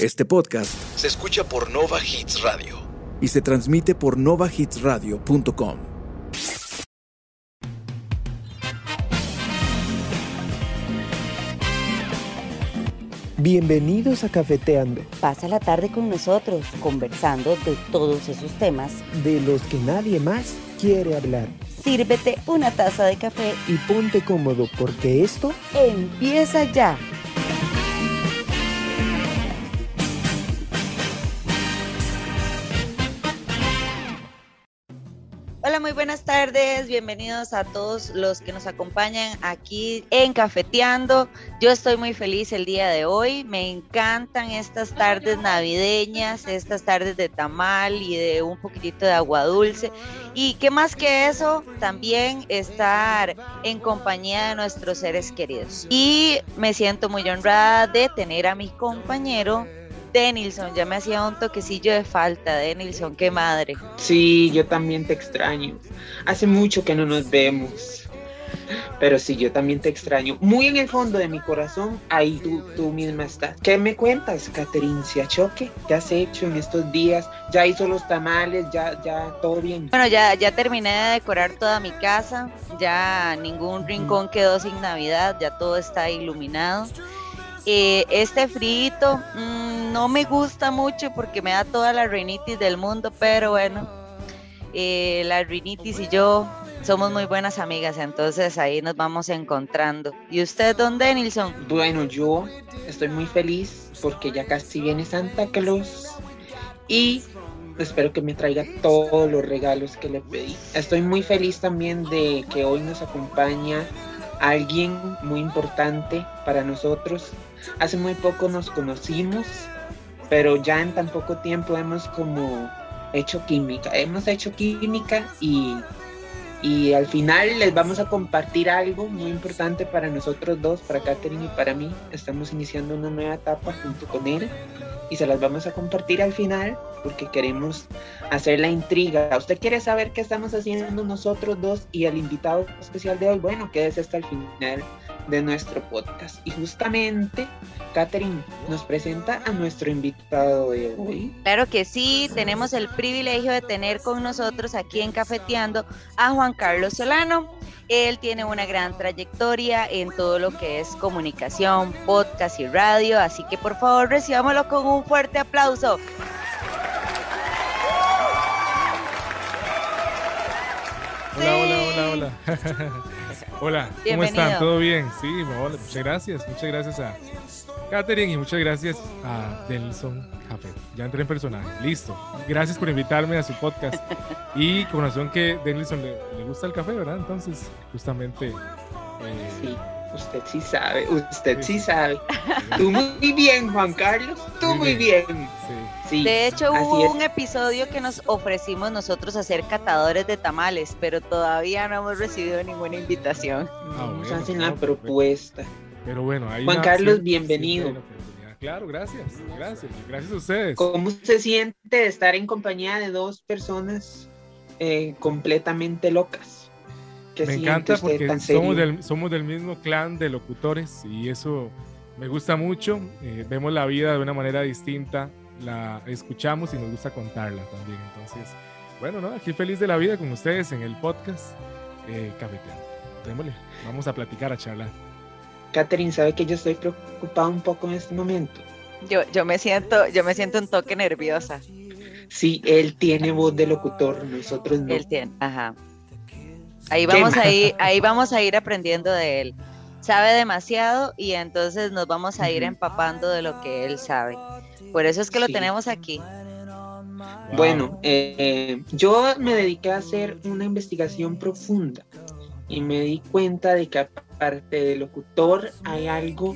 Este podcast se escucha por Nova Hits Radio y se transmite por novahitsradio.com. Bienvenidos a Cafeteando, Pasa la tarde con nosotros, conversando de todos esos temas. de los que nadie más quiere hablar. Sírvete una taza de café. Y ponte cómodo porque esto Empieza ya. Tardes. Bienvenidos a todos los que nos acompañan aquí en Cafeteando. Yo estoy muy feliz el día de hoy. Me encantan estas tardes navideñas, estas tardes de tamal y de un poquitito de agua dulce. Y qué más que eso, también estar en compañía de nuestros seres queridos. Y me siento muy honrada de tener a mi compañero Denilson. Ya me hacía un toquecillo de falta, Denilson, qué madre. Sí, yo también te extraño. Hace mucho que no nos vemos. Pero sí, yo también te extraño. Muy en el fondo de mi corazón, ahí tú, tú misma estás. ¿Qué me cuentas, Catherine Siachoque? ¿Qué has hecho en estos días? ¿Ya hizo los tamales? ¿Ya, ya todo bien? Bueno, ya, ya terminé de decorar toda mi casa, ya ningún rincón quedó sin Navidad, ya todo está iluminado. Eh, este frito mm, no me gusta mucho porque me da toda la rinitis del mundo, pero bueno, eh, la rinitis y yo somos muy buenas amigas, entonces ahí nos vamos encontrando. ¿Y usted, don Denilson? Bueno, yo estoy muy feliz porque ya casi viene Santa Claus y espero que me traiga todos los regalos que le pedí. Estoy muy feliz también de que hoy nos acompaña alguien muy importante para nosotros. Hace muy poco nos conocimos, pero ya en tan poco tiempo hemos como hecho química. Hemos hecho química y, y al final les vamos a compartir algo muy importante para nosotros dos, para Katherine y para mí. Estamos iniciando una nueva etapa junto con él y se las vamos a compartir al final porque queremos hacer la intriga. ¿Usted quiere saber qué estamos haciendo nosotros dos y el invitado especial de hoy? Bueno, quédese hasta el final de nuestro podcast. Y justamente, Catherine nos presenta a nuestro invitado de hoy. Claro que sí, tenemos el privilegio de tener con nosotros aquí en Cafeteando a Juan Carlos Solano. Él tiene una gran trayectoria en todo lo que es comunicación, podcast y radio, así que por favor recibámoslo con un fuerte aplauso. Hola, hola, hola, hola. hola, ¿cómo Bienvenido. están? ¿Todo bien? Sí, hola, muchas gracias. Muchas gracias a Katherine y muchas gracias a Delson Café. Ya entré en personaje. Listo. Gracias por invitarme a su podcast. Y con razón que Denilson le, le gusta el café, ¿verdad? Entonces, justamente. eh, Sí, usted sí sabe, usted Sí, sí sí. sabe. Tú muy bien, Juan Carlos, tú Muy muy bien. bien. sí. Sí, De hecho, hubo es. un episodio que nos ofrecimos nosotros a ser catadores de tamales, pero todavía no hemos recibido ninguna invitación. Ah, Nos bueno, hacen no, la perfecto. propuesta. Pero bueno, ahí. Juan Carlos, bienvenido. Claro, gracias. Gracias. Gracias a ustedes. ¿Cómo se siente estar en compañía de dos personas eh, completamente locas? ¿Qué Me encanta porque somos del, somos del mismo clan de locutores y eso me gusta mucho. Eh, vemos la vida de una manera distinta, la escuchamos y nos gusta contarla también. Entonces, bueno, ¿no? Aquí feliz de la vida con ustedes en el podcast eh, Cafeteando. Démosle, vamos a platicar, a charlar. Catherine, ¿sabe que yo estoy preocupada un poco en este momento? Yo, yo me siento, yo me siento un toque nerviosa. Sí, él tiene voz de locutor, nosotros no. Él tiene, ajá. Ahí vamos a ir, ahí vamos a ir aprendiendo de él. Sabe demasiado y entonces nos vamos a ir empapando de lo que él sabe. Por eso es que lo Sí. tenemos aquí. Bueno, eh, yo me dediqué a hacer una investigación profunda y me di cuenta de que aparte de locutor hay algo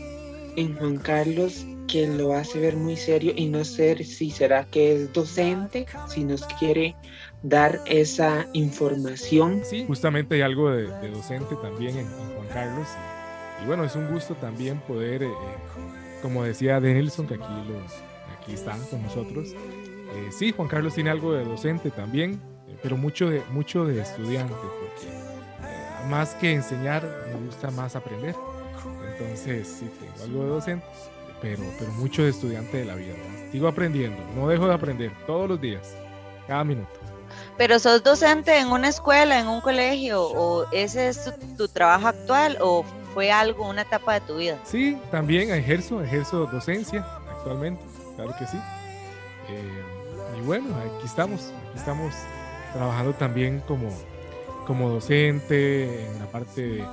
en Juan Carlos que lo hace ver muy serio y no sé si será que es docente, si nos quiere dar esa información. Sí, justamente hay algo de, de docente también en, en Juan Carlos. Y, y bueno, es un gusto también poder, eh, eh, como decía Denilson, que aquí, los, aquí está con nosotros. eh, sí, Juan Carlos tiene algo de docente también, eh, pero mucho de, mucho de estudiante, porque eh, más que enseñar, me gusta más aprender. Entonces, sí, tengo algo de docente, pero, pero mucho de estudiante de la vida. sigo aprendiendo, no dejo de aprender todos los días, cada minuto. Pero sos docente en una escuela, en un colegio, o ese es tu, tu trabajo actual, o fue algo, una etapa de tu vida. Sí, también ejerzo, ejerzo docencia actualmente, claro que sí. Eh, y bueno, aquí estamos, aquí estamos trabajando también como, como docente en la parte de,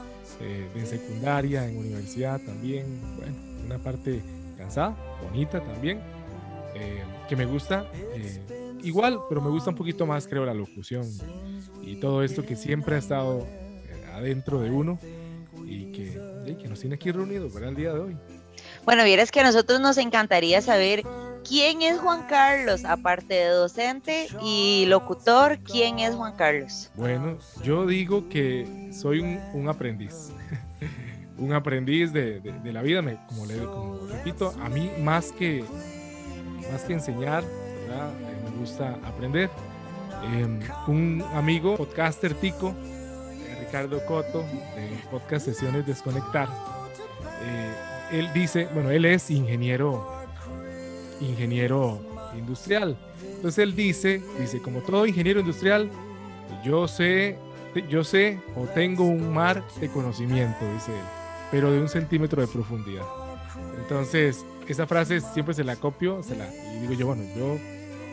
eh, secundaria, en universidad también. Bueno, una parte cansada, bonita también, eh, que me gusta. igual, pero me gusta un poquito más, creo, la locución y todo esto que siempre ha estado adentro de uno y que, y que nos tiene aquí reunidos para el día de hoy. Bueno, vieras que a nosotros nos encantaría saber quién es Juan Carlos, aparte de docente y locutor, quién es Juan Carlos. Bueno, yo digo que soy un, un aprendiz. un aprendiz de, la vida, me, como, le, como repito, a mí más que, más que enseñar. Eh, me gusta aprender. Eh, un amigo, podcaster tico, eh, Ricardo Coto, de Podcast Sesiones Desconectar, eh, él dice, bueno, él es ingeniero, ingeniero industrial. Entonces él dice, dice, como todo ingeniero industrial, yo sé, yo sé o tengo un mar de conocimiento, dice él, pero de un centímetro de profundidad. Entonces, esa frase siempre se la copio, se la, y digo yo, bueno, yo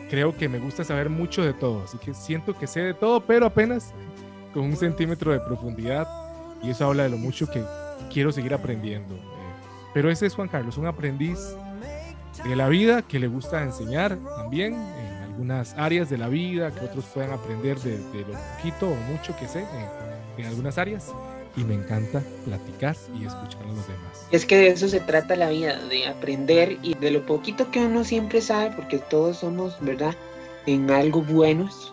creo que me gusta saber mucho de todo, así que siento que sé de todo, pero apenas con un centímetro de profundidad, y eso habla de lo mucho que quiero seguir aprendiendo. Pero ese es Juan Carlos, un aprendiz de la vida que le gusta enseñar también en algunas áreas de la vida, que otros puedan aprender de, lo poquito o mucho que sé en, en algunas áreas. Y me encanta platicar y escuchar a los demás. Es que de eso se trata la vida, de aprender y de lo poquito que uno siempre sabe, porque todos somos, ¿verdad? En algo buenos,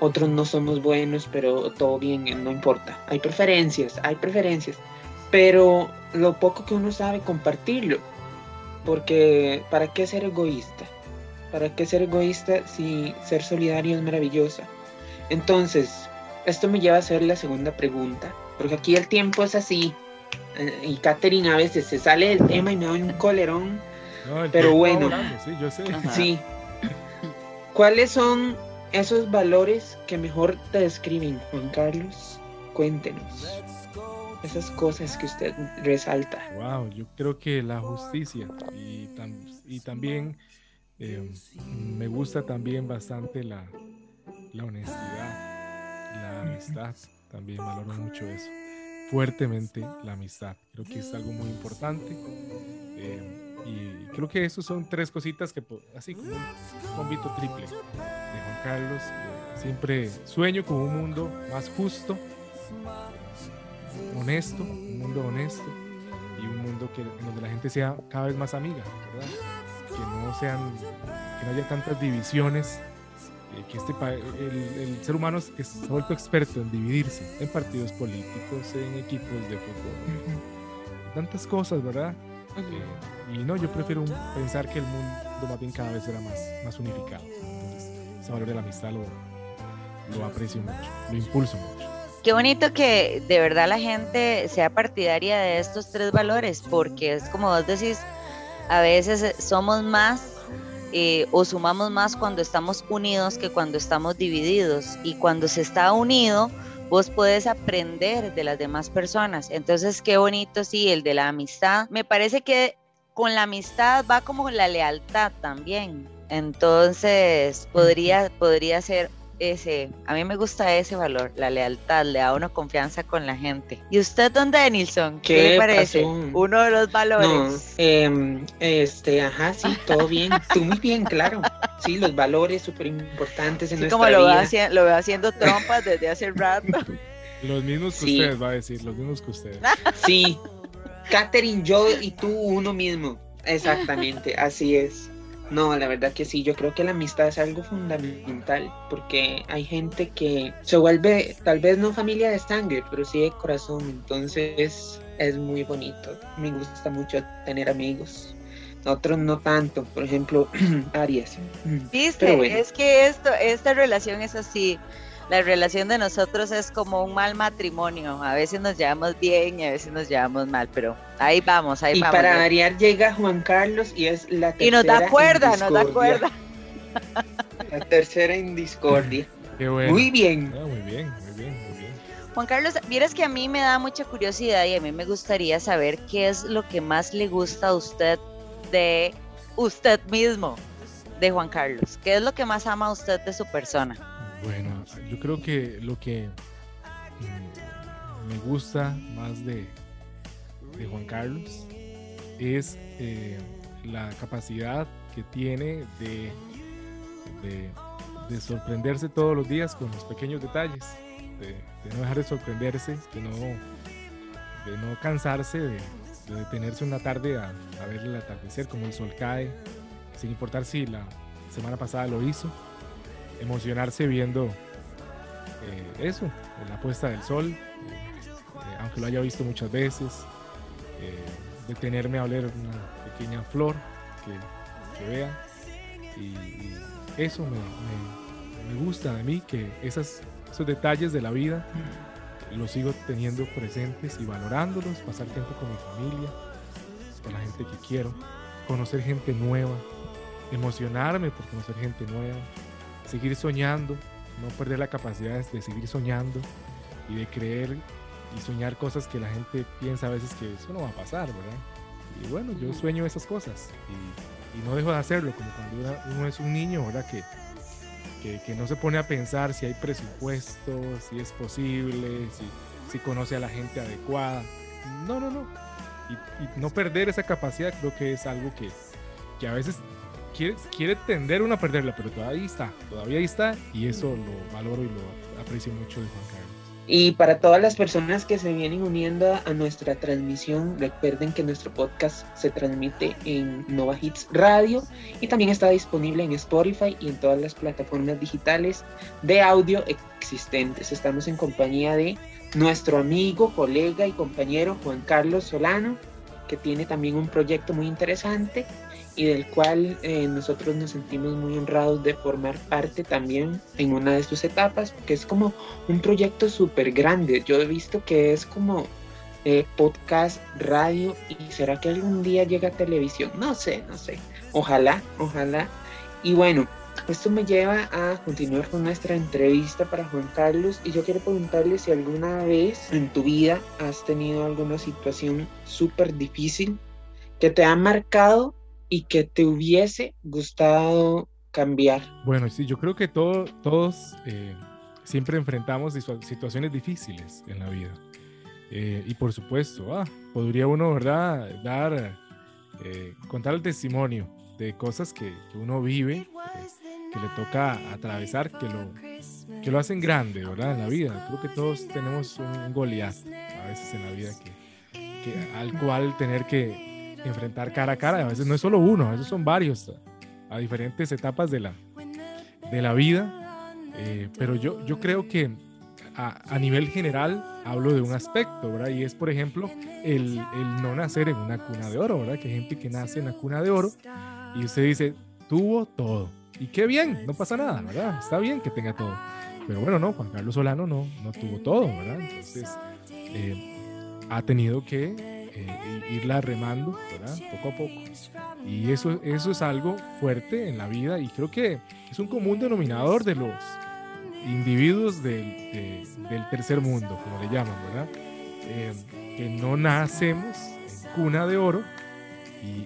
otros no somos buenos, pero todo bien, no importa. Hay preferencias, hay preferencias, pero lo poco que uno sabe, compartirlo. Porque ¿para qué ser egoísta? ¿Para qué ser egoísta si ser solidario es maravillosa? Entonces, esto me lleva a hacer la segunda pregunta, porque aquí el tiempo es así, eh, y Katherine a veces se sale del tema y me da un colerón. No, Pero bueno. volando, sí, yo sé. Ajá. Sí. ¿Cuáles son esos valores que mejor te describen, Juan Carlos? Cuéntenos. Esas cosas que usted resalta. Wow, yo creo que la justicia y, tam- y también eh, me gusta también bastante la, la honestidad, la amistad, también valoro mucho eso, fuertemente la amistad, creo que es algo muy importante eh, y creo que esos son tres cositas que así como un convito triple de Juan Carlos, siempre sueño con un mundo más justo, honesto, un mundo honesto y un mundo que, en donde la gente sea cada vez más amiga, ¿verdad? Que no sean, que no haya tantas divisiones, eh, que este el, el ser humano es- que se ha vuelto experto en dividirse en partidos políticos, en equipos de fútbol, tantas cosas, ¿verdad? Eh, y no, yo prefiero un- pensar que el mundo más bien cada vez será más, más unificado. Entonces, ese valor de la amistad lo, lo aprecio mucho, lo impulso mucho. Qué bonito que de verdad la gente sea partidaria de estos tres valores, porque es como vos decís, a veces somos más eh, o sumamos más cuando estamos unidos que cuando estamos divididos. Y cuando se está unido, vos puedes aprender de las demás personas. Entonces, qué bonito, sí, el de la amistad. Me parece que con la amistad va como la lealtad también. Entonces, podría, podría ser ese, a mí me gusta ese valor, la lealtad, le da uno confianza con la gente. ¿Y usted, don Denilson? ¿Qué, ¿Qué le parece? pasó? Uno de los No, valores. em, este, ajá, sí, todo bien. Tú muy bien, claro. Sí, los valores súper importantes en Así nuestra como lo vida. haci- lo veo haciendo trompas desde hace rato. Los mismos que Sí. ustedes, va a decir, los mismos que ustedes. Sí. Catherine, yo y tú uno mismo. Exactamente, así es. No, la verdad que sí, yo creo que la amistad es algo fundamental porque hay gente que se vuelve tal vez no familia de sangre, pero sí de corazón, entonces es muy bonito. Me gusta mucho tener amigos. Otros no tanto, por ejemplo, Aries. Viste, bueno. es que esto, esta relación es así. La relación de nosotros es como un mal matrimonio. A veces nos llevamos bien y a veces nos llevamos mal, pero ahí vamos, ahí y vamos. para variar llega Juan Carlos y es la tercera y nos da cuerda, nos da cuerda. La tercera en discordia. Qué bueno. Muy bien. Ah, muy bien, muy bien, muy bien. Juan Carlos, vieras que a mí me da mucha curiosidad y a mí me gustaría saber qué es lo que más le gusta a usted de usted mismo, de Juan Carlos. ¿Qué es lo que más ama a usted de su persona? Bueno, yo creo que lo que mm, me gusta más de, Juan Carlos es eh, la capacidad que tiene de, de, de sorprenderse todos los días con los pequeños detalles, de, no dejar de sorprenderse, de no, de no cansarse, de, de detenerse una tarde a, a ver el atardecer, como el sol cae, sin importar si la semana pasada lo hizo emocionarse viendo eh, eso, la puesta del sol, eh, eh, aunque lo haya visto muchas veces, detenerme a oler una pequeña flor que, que vea. Y, eso me, me- me gusta de mí, que esas, esos detalles de la vida los sigo teniendo presentes y valorándolos, pasar tiempo con mi familia, con la gente que quiero, conocer gente nueva, emocionarme por conocer gente nueva, seguir soñando, no perder la capacidad de seguir soñando y de creer y soñar cosas que la gente piensa a veces que eso no va a pasar, ¿verdad? Y bueno, yo sueño esas cosas y, y no dejo de hacerlo, como cuando uno- es un niño, ¿verdad? Que, que, que no se pone a pensar si hay presupuesto, si es posible, si, si conoce a la gente adecuada. No, no, no. Y, y no perder esa capacidad creo que es algo que, que a veces quiere, quiere tender uno a perderla, pero todavía está, todavía está y eso lo valoro y lo aprecio mucho de Juan Carlos. Y para todas las personas que se vienen uniendo a nuestra transmisión, recuerden que nuestro podcast se transmite en Nova Hits Radio y también está disponible en Spotify y en todas las plataformas digitales de audio existentes. Estamos en compañía de nuestro amigo, colega y compañero Juan Carlos Solano, que tiene también un proyecto muy interesante y del cual eh, nosotros nos sentimos muy honrados de formar parte también en una de sus etapas, porque es como un proyecto súper grande. Yo he visto que es como eh, podcast, radio, y será que algún día llega a televisión. No sé, no sé. Ojalá, ojalá. Y bueno, esto me lleva a continuar con nuestra entrevista para Juan Carlos y yo quiero preguntarle si alguna vez en tu vida has tenido alguna situación súper difícil que te ha marcado y que te hubiese gustado cambiar. Bueno, sí, yo creo que todo- todos eh, siempre enfrentamos situa- situaciones difíciles en la vida. Eh, y por supuesto, ah, podría uno, ¿verdad?, dar, eh, contar el testimonio de cosas que, que uno vive, eh, que le toca atravesar, que lo, que lo hacen grande, ¿verdad?, en la vida. Creo que todos tenemos un, un Goliat a veces en la vida que, que- al cual tener que enfrentar cara a cara. A veces no es solo uno, a veces son varios, a, diferentes etapas de la, de la vida. eh, pero yo, yo creo que a, a nivel general hablo de un aspecto, ¿verdad? Y es, por ejemplo, el, el no nacer en una cuna de oro, ¿verdad? Que hay gente que nace en la cuna de oro y usted dice, tuvo todo. Y qué bien, no pasa nada, ¿verdad? Está bien que tenga todo. Pero bueno, no, Juan Carlos Solano no, no tuvo todo, ¿verdad? Entonces, eh, ha tenido que eh, irla remando, ¿verdad? Poco a poco. Y eso, eso es algo fuerte en la vida y creo que es un común denominador de los individuos del, de- del tercer mundo, como le llaman, ¿verdad? Eh, que no nacemos en cuna de oro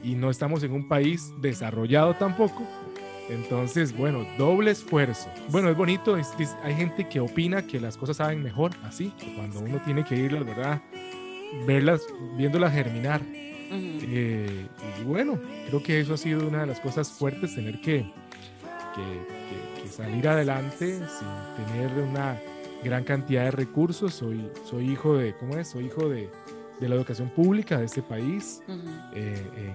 y, no estamos en un país desarrollado tampoco. Entonces, bueno, doble esfuerzo. Bueno, es bonito, es- es- hay gente que opina que las cosas saben mejor así, cuando uno tiene que irlas, ¿verdad? Verlas, viéndolas germinar. Eh, y bueno, creo que eso ha sido una de las cosas fuertes, tener que, que- que- que salir adelante sin tener una gran cantidad de recursos. Soy, soy hijo de, ¿cómo es? Soy hijo de, de la educación pública de este país, eh,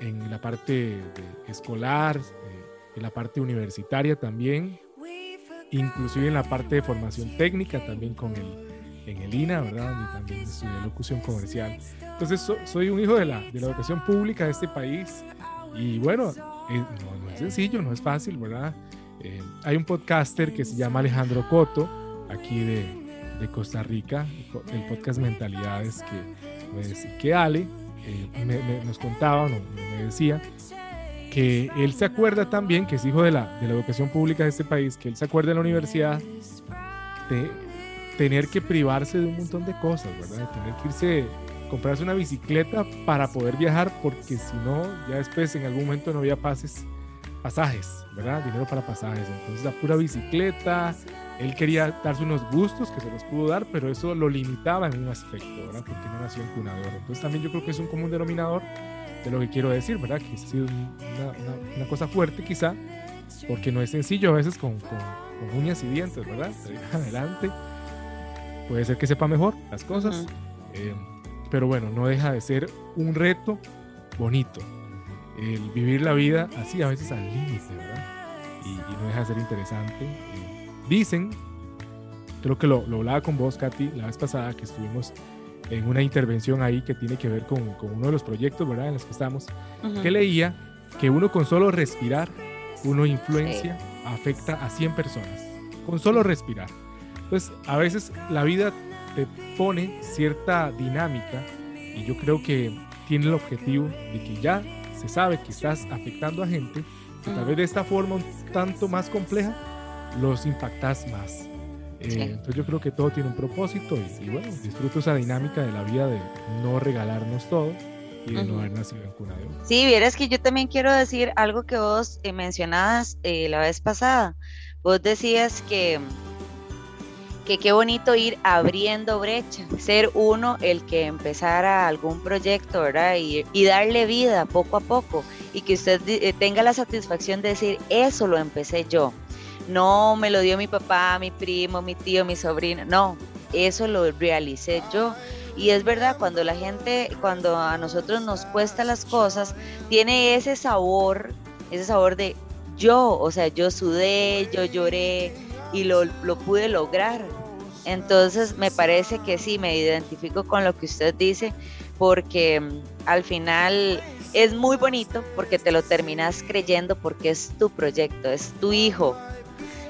en, en la parte de- escolar, eh, en la parte universitaria también, inclusive en la parte de formación técnica también con el, en el INA, ¿verdad? Donde también estudié locución comercial. Entonces so- soy un hijo de la, de la educación pública de este país y bueno, eh, no, no es sencillo, no es fácil, ¿verdad? Eh, hay un podcaster que se llama Alejandro Coto, aquí de, de Costa Rica, el podcast Mentalidades, que, pues, que Ale eh, me, me, nos contaba, no, me decía, que él se acuerda también, que es hijo de la, de la educación pública de este país, que él se acuerda en la universidad de tener que privarse de un montón de cosas, ¿verdad? De tener que irse, comprarse una bicicleta para poder viajar, porque si no, ya después en algún momento no había pases, pasajes, ¿verdad? Dinero para pasajes. Entonces, la pura bicicleta, él quería darse unos gustos que se los pudo dar, pero eso lo limitaba en un aspecto, ¿verdad? Porque no nació en cunador. Entonces, también yo creo que es un común denominador de lo que quiero decir, ¿verdad? Que ha sido una, una, una cosa fuerte quizá, porque no es sencillo a veces con, con, con uñas y dientes, ¿verdad? Adelante. Puede ser que sepa mejor las cosas, uh -huh. eh, pero bueno, no deja de ser un reto bonito. El vivir la vida así, a veces al límite, ¿verdad? Y, y, no deja de ser interesante. Eh, dicen, creo que lo, lo hablaba con vos, Katy, la vez pasada que estuvimos en una intervención ahí que tiene que ver con, con uno de los proyectos, ¿verdad? En los que estamos, uh -huh. que leía que uno con solo respirar, uno influencia, sí. afecta a 100 personas. Con solo respirar. Entonces, a veces la vida te pone cierta dinámica y yo creo que tiene el objetivo de que ya se sabe que estás afectando a gente, que tal vez de esta forma un tanto más compleja, los impactas más. Eh, sí. Entonces yo creo que todo tiene un propósito y, y, bueno, disfruto esa dinámica de la vida de no regalarnos todo y de no haber nacido en cuna de oro. Sí, vieras que yo también quiero decir algo que vos eh, mencionabas eh, la vez pasada. Vos decías que que qué bonito ir abriendo brecha, ser uno el que empezara algún proyecto, ¿verdad? Y, y darle vida poco a poco y que usted eh, tenga la satisfacción de decir, eso lo empecé yo. No me lo dio mi papá, mi primo, mi tío, mi sobrino, no, eso lo realicé yo. Y es verdad, cuando la gente, cuando a nosotros nos cuesta las cosas, tiene ese sabor, ese sabor de yo, o sea, yo sudé, yo lloré, y lo, lo, pude lograr. Entonces me parece que sí, me identifico con lo que usted dice, porque mm, al final es muy bonito porque te lo terminas creyendo porque es tu proyecto, es tu hijo.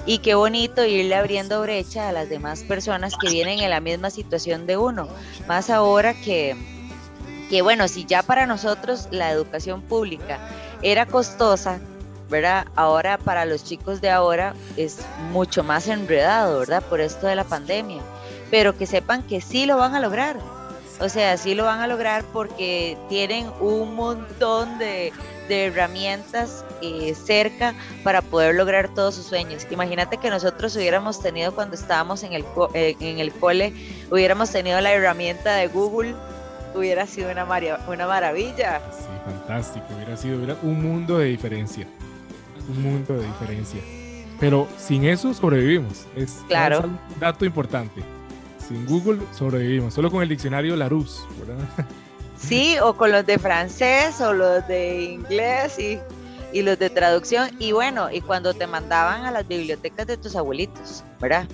Y qué bonito irle abriendo brecha a las demás personas que vienen en la misma situación de uno. Más ahora que, que bueno, si ya para nosotros la educación pública era costosa, ¿verdad? Ahora para los chicos de ahora es mucho más enredado, ¿verdad? Por esto de la pandemia. Pero que sepan que sí lo van a lograr. O sea, sí lo van a lograr porque tienen un montón de, herramientas eh, cerca para poder lograr todos sus sueños. Imagínate que nosotros hubiéramos tenido cuando estábamos en el, eh, en el cole, hubiéramos tenido la herramienta de Google, hubiera sido una, una maravilla. Sí, fantástico, hubiera sido un mundo de diferencia un mundo de diferencia. Pero sin eso sobrevivimos. Es claro. un dato importante. Sin Google sobrevivimos. Solo con el diccionario Larousse, ¿verdad? Sí, o con los de francés o los de inglés y, y los de traducción. Y bueno, y cuando te mandaban a las bibliotecas de tus abuelitos, ¿verdad?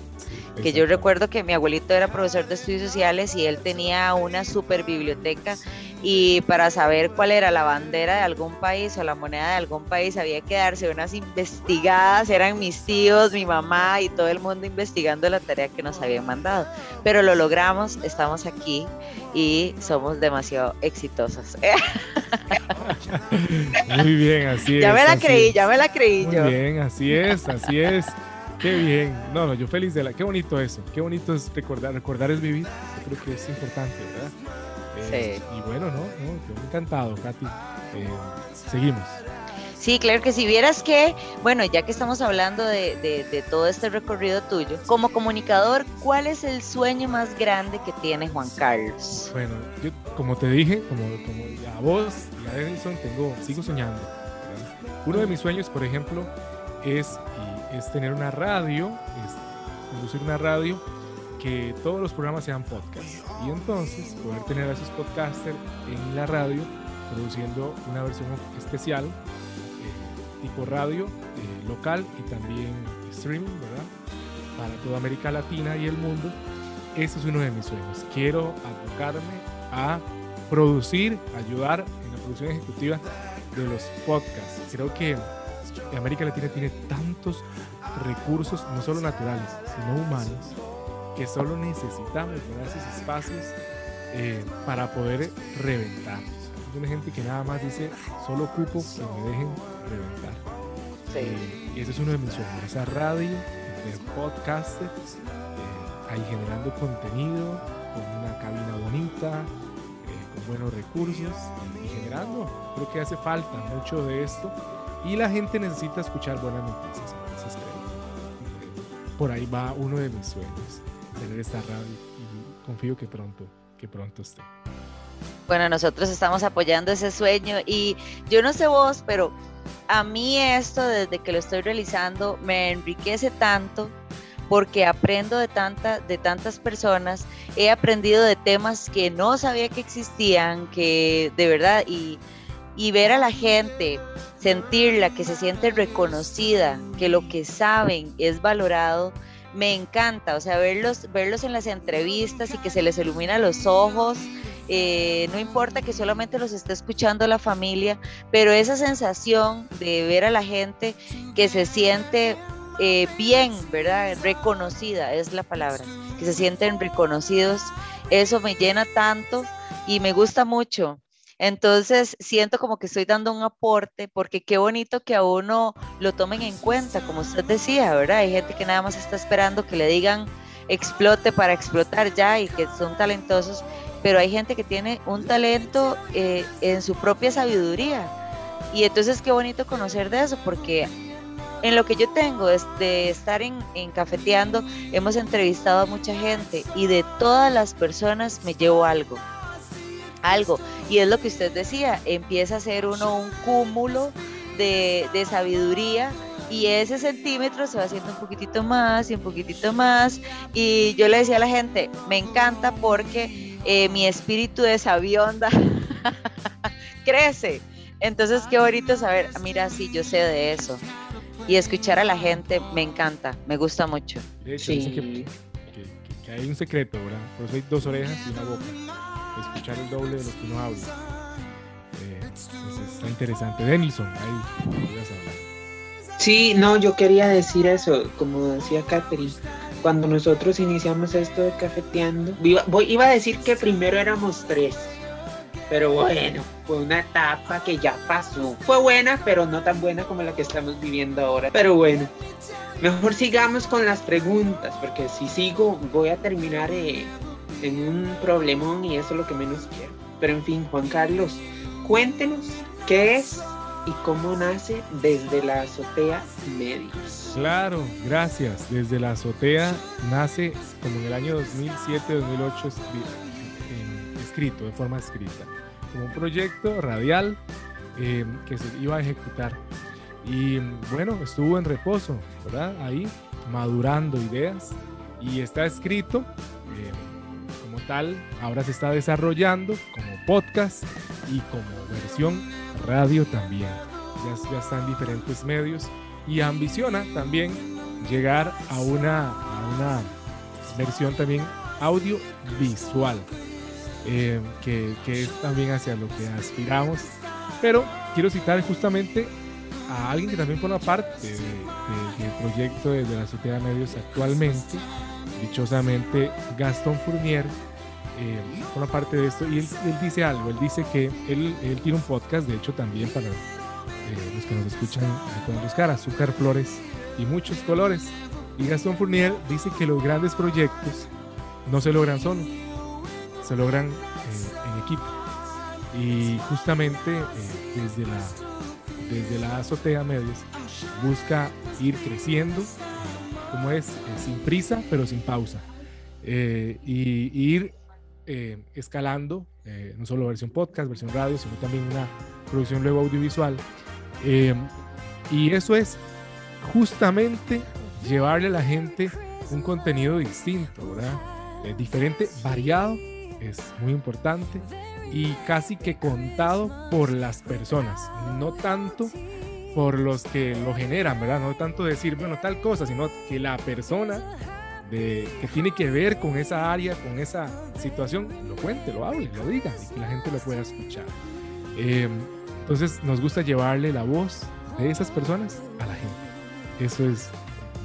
que yo recuerdo que mi abuelito era profesor de estudios sociales y él tenía una super biblioteca y para saber cuál era la bandera de algún país o la moneda de algún país había que darse unas investigadas, eran mis tíos, mi mamá y todo el mundo investigando la tarea que nos habían mandado. Pero lo logramos, estamos aquí y somos demasiado exitosos. Muy bien, así es. Ya me la creí, es. ya me la creí Muy yo. bien, así es, así es. Qué bien. No, no, yo feliz de la. Qué bonito eso. Qué bonito es recordar. Recordar es vivir. Yo creo que es importante, ¿verdad? Eh, Sí. Y bueno, no, no, yo encantado, Katy. Eh, seguimos. Sí, claro que si vieras que, bueno, ya que estamos hablando de, de- de todo este recorrido tuyo, como comunicador, ¿cuál es el sueño más grande que tiene Juan Carlos? Bueno, yo como te dije, como, como a vos y a Edison, tengo, sigo soñando. ¿verdad? Uno de mis sueños, por ejemplo, es, es tener una radio, es conducir una radio que todos los programas sean podcast. Y entonces poder tener a esos podcasters en la radio produciendo una versión especial, eh, tipo radio eh, local y también streaming, ¿verdad? Para toda América Latina y el mundo. Ese es uno de mis sueños. Quiero abocarme a producir, ayudar en la producción ejecutiva de los podcasts. Creo que América Latina tiene tantos recursos, no solo naturales, sino humanos, que solo necesitamos esos espacios eh, para poder reventar. Hay una gente que nada más dice, solo ocupo que me dejen reventar. Eh, y ese es uno de mis sueños, esa radio, de podcast, eh, ahí generando contenido, con una cabina bonita, con buenos recursos y generando. Creo que hace falta mucho de esto y la gente necesita escuchar buenas noticias. por ahí va uno de mis sueños, tener esta radio y confío que pronto, que pronto esté. Bueno, nosotros estamos apoyando ese sueño y yo no sé vos, pero a mí esto desde que lo estoy realizando me enriquece tanto porque aprendo de, tanta, de tantas personas, he aprendido de temas que no sabía que existían, que de verdad, y, y ver a la gente, sentirla, que se siente reconocida, que lo que saben es valorado, me encanta, o sea, verlos, verlos en las entrevistas y que se les ilumina los ojos, eh, no importa que solamente los esté escuchando la familia, pero esa sensación de ver a la gente que se siente eh, bien, ¿verdad? Reconocida es la palabra, que se sienten reconocidos, eso me llena tanto y me gusta mucho. Entonces siento como que estoy dando un aporte porque qué bonito que a uno lo tomen en cuenta, como usted decía, ¿verdad? Hay gente que nada más está esperando que le digan explote para explotar ya y que son talentosos pero hay gente que tiene un talento eh, en su propia sabiduría. Y entonces qué bonito conocer de eso, porque en lo que yo tengo de estar en, en, cafeteando, hemos entrevistado a mucha gente y de todas las personas me llevo algo. Algo. Y es lo que usted decía, empieza a ser uno un cúmulo de, de sabiduría y ese centímetro se va haciendo un poquitito más y un poquitito más. Y yo le decía a la gente, me encanta porque eh, mi espíritu de sabionda crece. Entonces, qué bonito saber, mira, sí, yo sé de eso. Y escuchar a la gente me encanta, me gusta mucho. De hecho, que, hay un secreto, ¿verdad? Por eso hay dos orejas y una boca. Escuchar el doble de lo que uno habla. Eh, está interesante. Denison, ahí, hablar. Sí, no, yo quería decir eso, como decía Catherine cuando nosotros iniciamos esto de cafeteando, iba, iba a decir que primero éramos tres, pero bueno, fue una etapa que ya pasó. Fue buena, pero no tan buena como la que estamos viviendo ahora. Pero bueno, mejor sigamos con las preguntas, porque si sigo voy a terminar eh, en un problemón y eso es lo que menos quiero. Pero en fin, Juan Carlos, cuéntenos qué es y cómo nace desde la azotea medios. Claro, gracias. Desde la azotea nace como en el año 2007-2008 escrito, de forma escrita, como un proyecto radial eh, que se iba a ejecutar. Y bueno, estuvo en reposo, ¿verdad? Ahí, madurando ideas y está escrito eh, ahora se está desarrollando como podcast y como versión radio también. Ya, ya está en diferentes medios y ambiciona también llegar a una, versión también audiovisual, eh, que, es también hacia lo que aspiramos. Pero quiero citar justamente a alguien que también forma parte del proyecto de, la Sociedad de Medios actualmente, dichosamente Gastón Fournier, eh, forma parte de esto y él, dice algo, él dice que él, él, tiene un podcast, de hecho también para eh, los que nos escuchan pueden buscar, Azúcar, Flores y muchos colores. Y Gastón Fournier dice que los grandes proyectos no se logran solo, se logran eh, en equipo. Y justamente desde, la, desde la azotea medios busca ir creciendo, como es, sin prisa pero sin pausa. y, ir eh, escalando, eh, no solo versión podcast, versión radio, sino también una producción luego audiovisual. Eh, y eso es justamente llevarle a la gente un contenido distinto, ¿verdad? diferente, variado, es muy importante y casi que contado por las personas, no tanto por los que lo generan, ¿verdad? No tanto decir, bueno, tal cosa, sino que la persona de, que tiene que ver con esa área, con esa situación, lo cuente, lo hable, lo diga y que la gente lo pueda escuchar. Em, entonces nos gusta llevarle la voz de esas personas a la gente. Eso es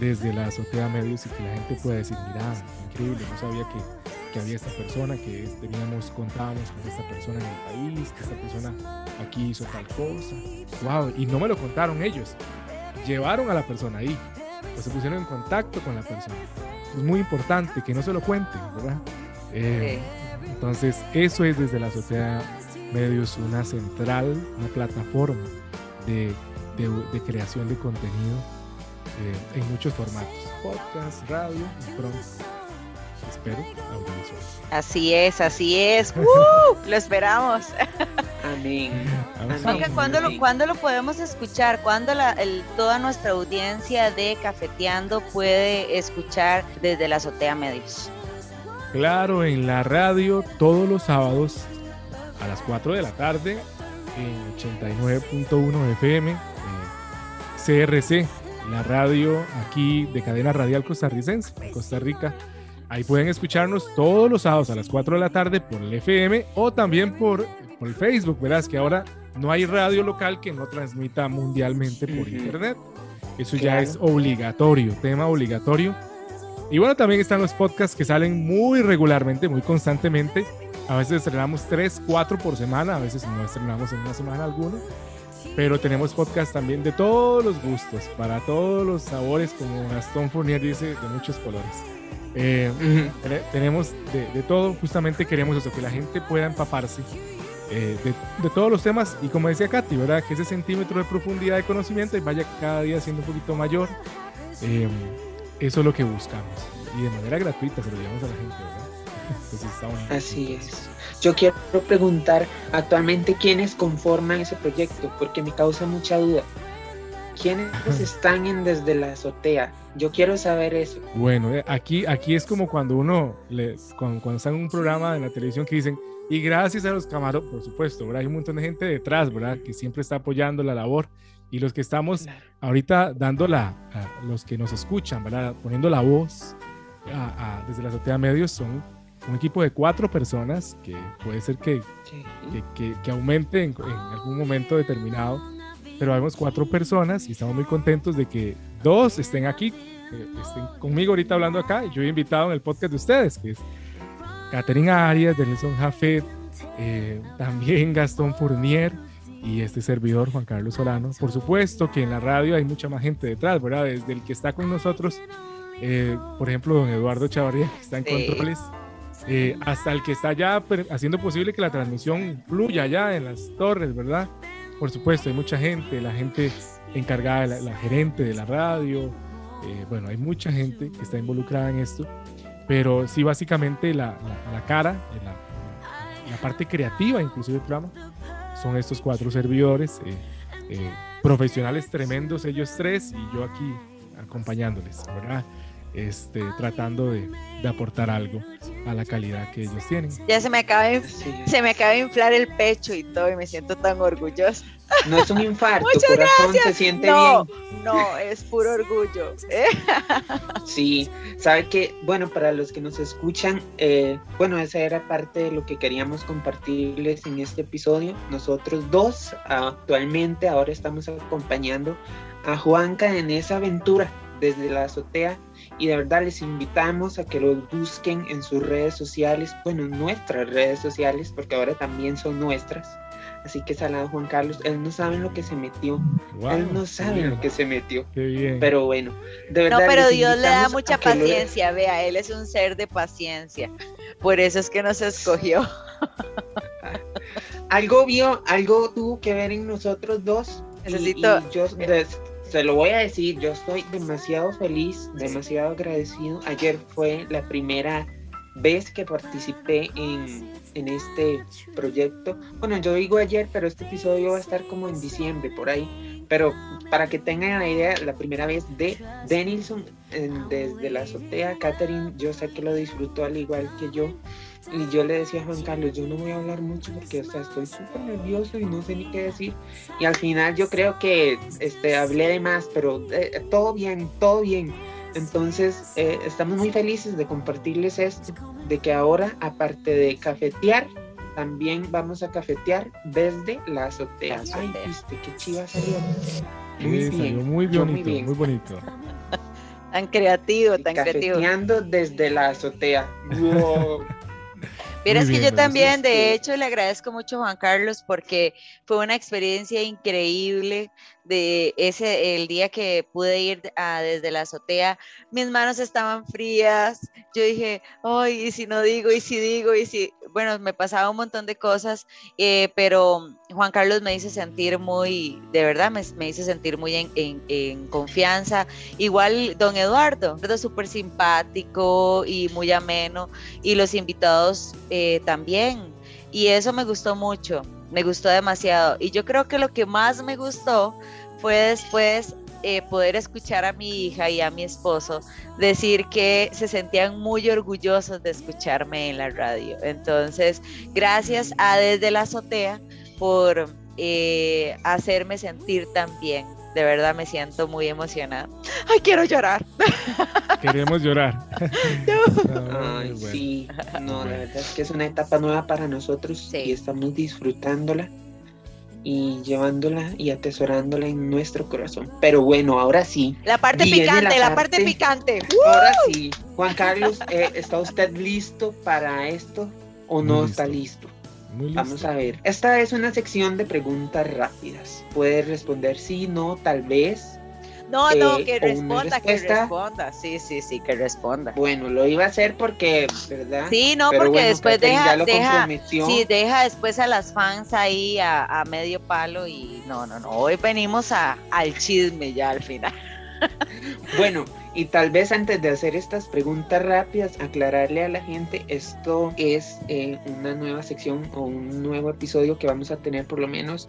desde la azotea medios y que la gente pueda decir, mira, increíble, no sabía que, que había esta persona, que teníamos, contábamos con esta persona en el país, que esta persona aquí hizo tal cosa. Wow, y no me lo contaron ellos, llevaron a la persona ahí, pues se pusieron en contacto con la persona. Es muy importante que no se lo cuenten, ¿verdad? Eh, entonces, eso es desde la azotea medios una central, una plataforma de, de, de creación de contenido eh, en muchos formatos, podcast, radio y pronto, espero, audiovisual. Así es, así es. ¡Uh! lo esperamos. Amén. ¿cuándo lo, ¿cuándo lo podemos escuchar? ¿Cuándo la, el- toda nuestra audiencia de Cafeteando puede escuchar desde la azotea medios? Claro, en la radio todos los sábados a las 4 de la tarde en 89.1 FM, eh, CRC, la radio aquí de cadena radial costarricense, en Costa Rica. Ahí pueden escucharnos todos los sábados a las 4 de la tarde por el FM o también por, por el Facebook, verás que ahora no hay radio local que no transmita mundialmente por internet. Eso ya es obligatorio, tema obligatorio. Y bueno, también están los podcasts que salen muy regularmente, muy constantemente. A veces estrenamos 3, 4 por semana, a veces no estrenamos en una semana alguno. Pero tenemos podcasts también de todos los gustos, para todos los sabores, como Gastón Fournier dice, de muchos colores. Eh, tenemos de, de todo, justamente queremos eso, que la gente pueda empaparse eh, de, de todos los temas y como decía Katy, ¿verdad? Que ese centímetro de profundidad de conocimiento vaya cada día siendo un poquito mayor. Eh, eso es lo que buscamos y de manera gratuita se lo llevamos a la gente, ¿verdad? Entonces está bonito. Así es. Yo quiero preguntar actualmente quiénes conforman ese proyecto, porque me causa mucha duda. ¿Quiénes están en desde la azotea? Yo quiero saber eso. Bueno, eh, aquí, aquí es como cuando uno, le, cuando, cuando está en un programa en la televisión que dicen, y gracias a los camarones, por supuesto, ¿verdad? Hay un montón de gente detrás, ¿verdad? Que siempre está apoyando la labor. Y los que estamos ahorita dando la, a los que nos escuchan, ¿verdad? Poniendo la voz a- a- desde la azotea medios son un equipo de cuatro personas que puede ser que, Sí. que, que- que aumente en, en algún momento determinado, pero vemos cuatro personas y estamos muy contentos de que dos estén aquí, que estén conmigo ahorita hablando acá. Yo he invitado en el podcast de ustedes, que es Catherine Arias, Denilson Jafet, eh, también Gastón Fournier y este servidor Juan Carlos Solano. Por supuesto que en la radio hay mucha más gente detrás, ¿verdad? Desde el que está con nosotros, eh, por ejemplo, don Eduardo Chavarría, que está en Sí. controles, eh, hasta el que está ya haciendo posible que la transmisión fluya ya en las torres, ¿verdad? Por supuesto, hay mucha gente, la gente encargada, la, la gerente de la radio, eh, bueno, hay mucha gente que está involucrada en esto, pero sí básicamente la, la- cara, eh, la, la parte creativa inclusive del programa, son estos cuatro servidores, eh, eh, profesionales tremendos ellos tres y yo aquí acompañándoles, ¿verdad? Este, tratando de, de aportar algo a la calidad que ellos tienen. Ya se me acaba de, se me acaba de inflar el pecho y todo y me siento tan orgullosa. No es un infarto, Muchas corazón, se siente No, bien. no, es puro orgullo. ¿eh? Sí, sabe que, bueno, para los que nos escuchan, eh, bueno, esa era parte de lo que queríamos compartirles en este episodio. Nosotros dos, actualmente, ahora estamos acompañando a Juanca en esa aventura desde la azotea y de verdad les invitamos a que los busquen en sus redes sociales, bueno, nuestras redes sociales, porque ahora también son nuestras. Así que salado Juan Carlos, él no sabe en lo que se metió, Wow, él no sabe bien, lo que se metió. Qué bien. Pero bueno, de verdad. No, pero Dios le da mucha lo- paciencia, vea, él es un ser de paciencia. Por eso es que nos escogió. algo vio, algo tuvo que ver en nosotros dos. Necesito- y yo des- se lo voy a decir, yo estoy demasiado feliz, demasiado agradecido. Ayer fue la primera vez que participé en, en este proyecto. Bueno, yo digo ayer, pero este episodio va a estar como en diciembre, por ahí. Pero para que tengan la idea, la primera vez de Denilson en- desde la azotea, Catherine, yo sé que lo disfrutó al igual que yo. Y yo le decía a Juan Carlos, yo no voy a hablar mucho porque o sea, estoy súper nervioso y no sé ni qué decir. Y al final yo creo que este, hablé de más, pero eh, todo bien, todo bien. Entonces eh, estamos muy felices de compartirles esto, de que ahora aparte de cafetear, también vamos a cafetear desde la azotea. La azotea. Ay, viste, qué chiva salió. Muy Sí, salió bien, muy yo muy bonito, bien. muy bonito. Tan creativo, tan creativo. Cafeteando desde la azotea. Wow. Vieras que yo también, de hecho, le agradezco mucho a Juan Carlos porque fue una experiencia increíble de ese el día que pude ir desde la azotea. Mis manos estaban frías. Yo dije, ay, y si no digo, y si digo, y si, bueno, me pasaba un montón de cosas, eh, pero Juan Carlos me hizo sentir muy, de verdad, me, me hizo sentir muy en, en- confianza. Igual don Eduardo, Eduardo súper simpático y muy ameno y los invitados eh, también. Y eso me gustó mucho, me gustó demasiado. Y yo creo que lo que más me gustó fue después eh, poder escuchar a mi hija y a mi esposo decir que se sentían muy orgullosos de escucharme en la radio. Entonces, gracias a Desde la Azotea por eh, hacerme sentir tan bien. De verdad me siento muy emocionada. ¡Ay, quiero llorar! Queremos llorar. No, Ay, bueno. sí, no, la verdad es que es una etapa nueva para nosotros Sí. y estamos disfrutándola y llevándola y atesorándola en nuestro corazón. Pero bueno, ahora sí, La parte picante, la la, parte parte- picante. ahora sí. Juan Carlos, eh, ¿está usted listo para esto o no está listo. Muy listo. Vamos a ver. Esta es una sección de preguntas rápidas. Puede responder sí, no, tal vez. No, no, Eh, que responda, que responda. Sí, sí, sí, que responda. Bueno, lo iba a hacer porque, ¿verdad? Sí, no, Pero porque bueno, después deja, deja, sí, deja después a las fans ahí a, a medio palo y no, no, no. Hoy venimos a, al chisme ya al final. Bueno, y tal vez antes de hacer estas preguntas rápidas, aclararle a la gente, esto es eh, una nueva sección o un nuevo episodio que vamos a tener por lo menos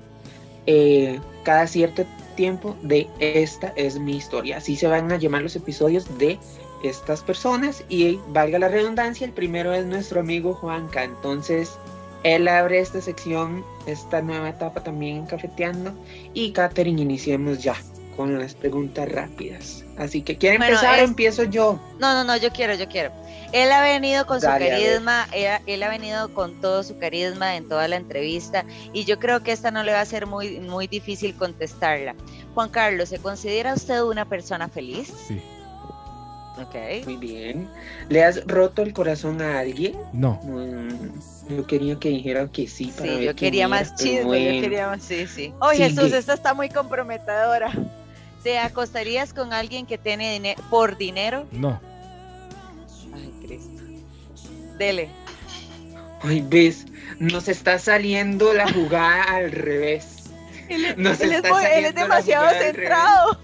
eh, cada cierto tiempo de esta es mi historia. Así se van a llamar los episodios de estas personas y valga la redundancia, el primero es nuestro amigo Juanca. Entonces, él abre esta sección, esta nueva etapa también Cafeteando y Katherine, iniciemos ya con las preguntas rápidas. Así que, ¿quiere Bueno, empezar o empiezo yo? No, no, no, yo quiero, yo quiero. Él ha venido con Dale, su carisma, él, ha- él ha venido con todo su carisma en toda la entrevista y yo creo que esta no le va a ser muy, muy difícil contestarla. Juan Carlos, ¿se considera usted una persona feliz? Sí. Ok. Muy bien. ¿Le has roto el corazón a alguien? No. Mm, yo quería que dijera que sí. Para Sí, ver yo quería más chisme, yo quería más, sí, sí. Oh, Sigue. Jesús, esta está muy comprometedora. ¿Te acostarías con alguien que tiene dinero por dinero? No. Ay, Cristo. Dele. Ay, ves, nos está saliendo la jugada al revés. Nos Él es, está muy- él es demasiado centrado.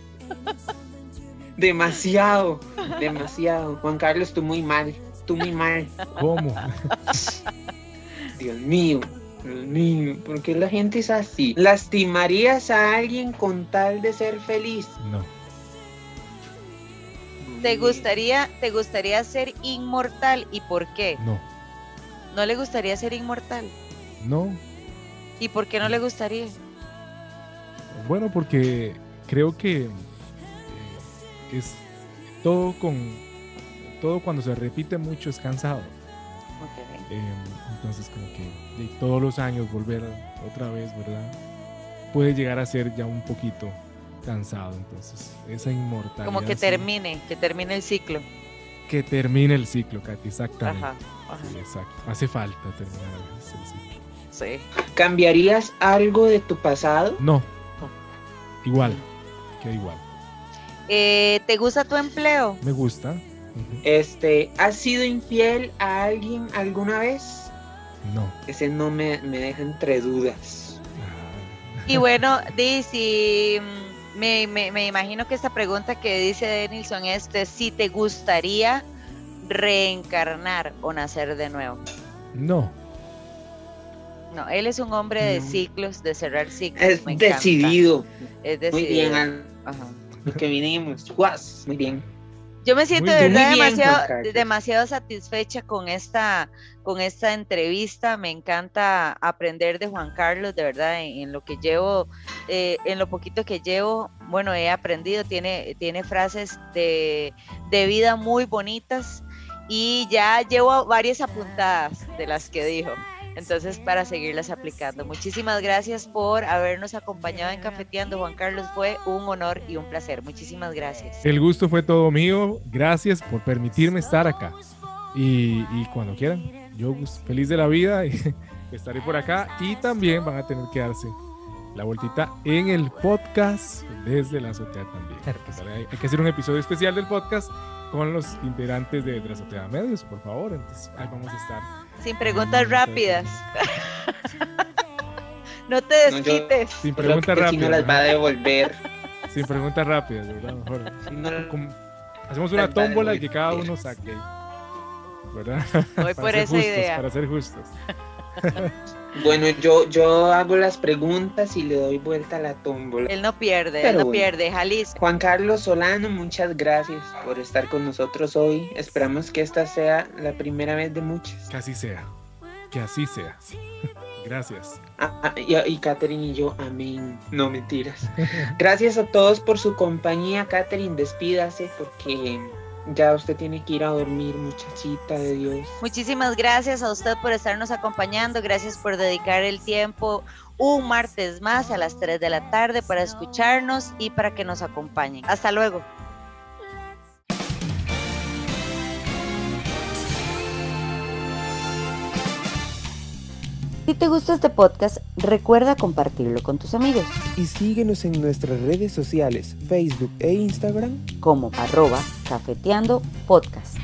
Demasiado, demasiado. Juan Carlos, tú muy mal, tú muy mal. ¿Cómo? Dios mío, Dios mío, ¿por qué la gente es así? ¿Lastimarías a alguien con tal de ser feliz? No. ¿Te gustaría, ¿Te gustaría ser inmortal y por qué? No. ¿No le gustaría ser inmortal? No. ¿Y por qué no le gustaría? Bueno, porque creo que eh, es todo con todo cuando se repite mucho es cansado. Ok. Eh, entonces como que de todos los años volver otra vez, ¿verdad? Puede llegar a ser ya un poquito cansado. Entonces esa inmortalidad. Como que sí, termine, que termine el ciclo. Que termine el ciclo, Katy, exactamente. Ajá. ajá, Sí, exacto. Hace falta terminar el ciclo. Sí. ¿Cambiarías algo de tu pasado? No. Igual. Queda igual. Eh, ¿Te gusta tu empleo? Me gusta. Este, ¿has sido infiel a alguien alguna vez? No. Ese no me, me deja entre dudas. Ah. Y bueno, di, si, mm, me, me- me imagino que esta pregunta que dice Denilson es de si te gustaría reencarnar o nacer de nuevo. No. No, él es un hombre de No. ciclos, de cerrar ciclos. Es decidido. Es Muy decidido. bien, al Ajá. lo que vinimos. Muy bien. Yo me siento Muy de verdad bien, demasiado, demasiado satisfecha con esta, con esta entrevista. Me encanta aprender de Juan Carlos, de verdad, en, en lo que llevo, eh, en lo poquito que llevo, bueno, he aprendido, tiene, tiene frases de, de vida muy bonitas y ya llevo varias apuntadas de las que dijo. Entonces, para seguirlas aplicando. Muchísimas gracias por habernos acompañado en Cafeteando, Juan Carlos. Fue un honor y un placer. Muchísimas gracias. El gusto fue todo mío. Gracias por permitirme estar acá. Y, y cuando quieran, yo feliz de la vida y estaré por acá. Y también van a tener que darse la vueltita en el podcast desde la azotea también. Hay, hay que hacer un episodio especial del podcast con los integrantes de, de la azotea medios, por favor. Entonces, ahí vamos a estar. Sin preguntas rápidas. no te No, yo- desquites. Sin preguntas que si no rápidas. las va a devolver. Sin preguntas rápidas, ¿verdad? Mejor. No, Como- hacemos una tómbola y que cada uno saque. ¿Verdad? Voy Para por ser esa justos, idea. Para ser justos. Bueno, yo, yo hago las preguntas y le doy vuelta a la tómbola. Él no pierde, él no bueno. pierde. Jalisco. Juan Carlos Solano, muchas gracias por estar con nosotros hoy. Esperamos que esta sea la primera vez de muchas. Que así sea. Que así sea. Gracias. Ah, ah, y, y Katherine y yo, amén. No mentiras. Gracias a todos por su compañía. Katherine, despídase porque ya usted tiene que ir a dormir, muchachita de Dios. Muchísimas gracias a usted por estarnos acompañando. Gracias por dedicar el tiempo un martes más a las 3 de la tarde para escucharnos y para que nos acompañen. Hasta luego. Si te gusta este podcast, recuerda compartirlo con tus amigos, Y síguenos en nuestras redes sociales, Facebook e Instagram como arroba cafeteando podcast.